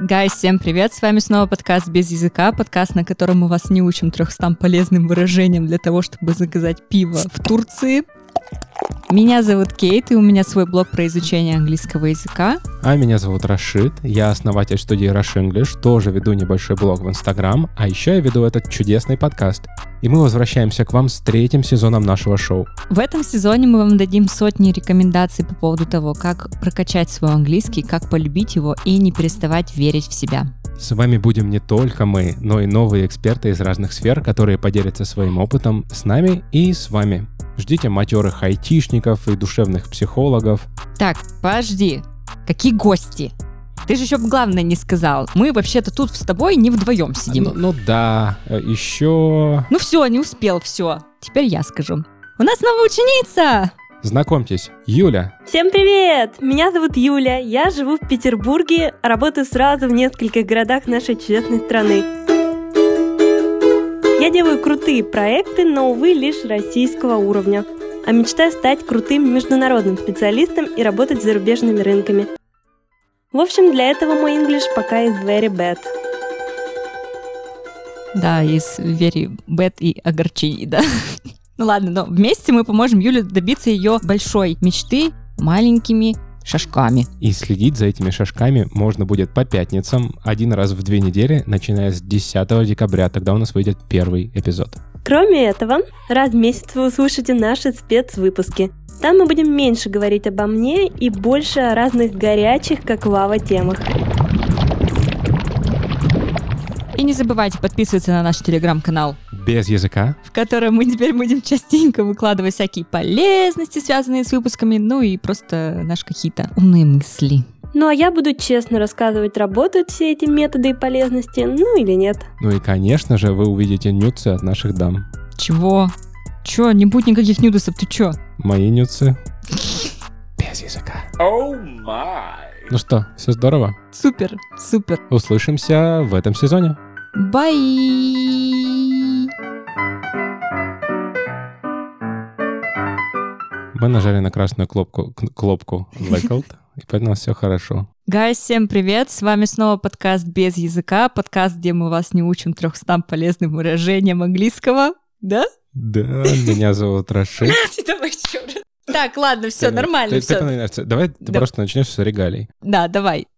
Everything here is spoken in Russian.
Гайс, всем привет! С вами снова подкаст «Без языка», подкаст, на котором мы вас не учим трехстам полезным выражениям для того, чтобы заказать пиво в Турции. Меня зовут Кейт, и у меня свой блог про изучение английского языка. А меня зовут Рашид, я основатель студии Rush English, тоже веду небольшой блог в Инстаграм, а еще я веду этот чудесный подкаст. И мы возвращаемся к вам с третьим сезоном нашего шоу. В этом сезоне мы вам дадим сотни рекомендаций по поводу того, как прокачать свой английский, как полюбить его и не переставать верить в себя. С вами будем не только мы, но и новые эксперты из разных сфер, которые поделятся своим опытом с нами и с вами. Ждите матерых айтишников и душевных психологов. Так, подожди, какие гости? Ты же еще главное не сказал. Мы вообще-то тут с тобой не вдвоем сидим. Ну, ну да, еще... Ну все, не успел, все. Теперь я скажу. У нас новая ученица! Знакомьтесь, Юля. Всем привет! Меня зовут Юля, я живу в Петербурге, работаю сразу в нескольких городах нашей чудесной страны. Я делаю крутые проекты, но, увы, лишь российского уровня. А мечтаю стать крутым международным специалистом и работать с зарубежными рынками. В общем, для этого мой English пока is very bad. Да, из very bad и огорчений, да. Ну ладно, но вместе мы поможем Юле добиться ее большой мечты маленькими шажками. И следить за этими шажками можно будет по пятницам, один раз в две недели, начиная с 10 декабря. Тогда у нас выйдет первый эпизод. Кроме этого, раз в месяц вы услышите наши спецвыпуски. Там мы будем меньше говорить обо мне и больше о разных горячих, как лава, темах. И не забывайте подписываться на наш телеграм-канал без языка, в котором мы теперь будем частенько выкладывать всякие полезности, связанные с выпусками, ну и просто наши какие-то умные мысли. Ну а я буду честно рассказывать, работают все эти методы и полезности, ну или нет. Ну и, конечно же, вы увидите нюцы от наших дам. Чего? Чё, не будет никаких нюдосов, ты чё? Мои нюцы. Без языка. Oh my. Ну что, все здорово? Супер, супер. Услышимся в этом сезоне. Бай! Мы нажали на красную кнопку, кнопку Blackout, и поэтому все хорошо. Гайс, всем привет! С вами снова подкаст «Без языка», подкаст, где мы вас не учим трехстам полезным выражениям английского, да? Да, меня зовут Рашид. Так, ладно, все, нормально. Давай ты просто начнешь с регалий. Да, давай.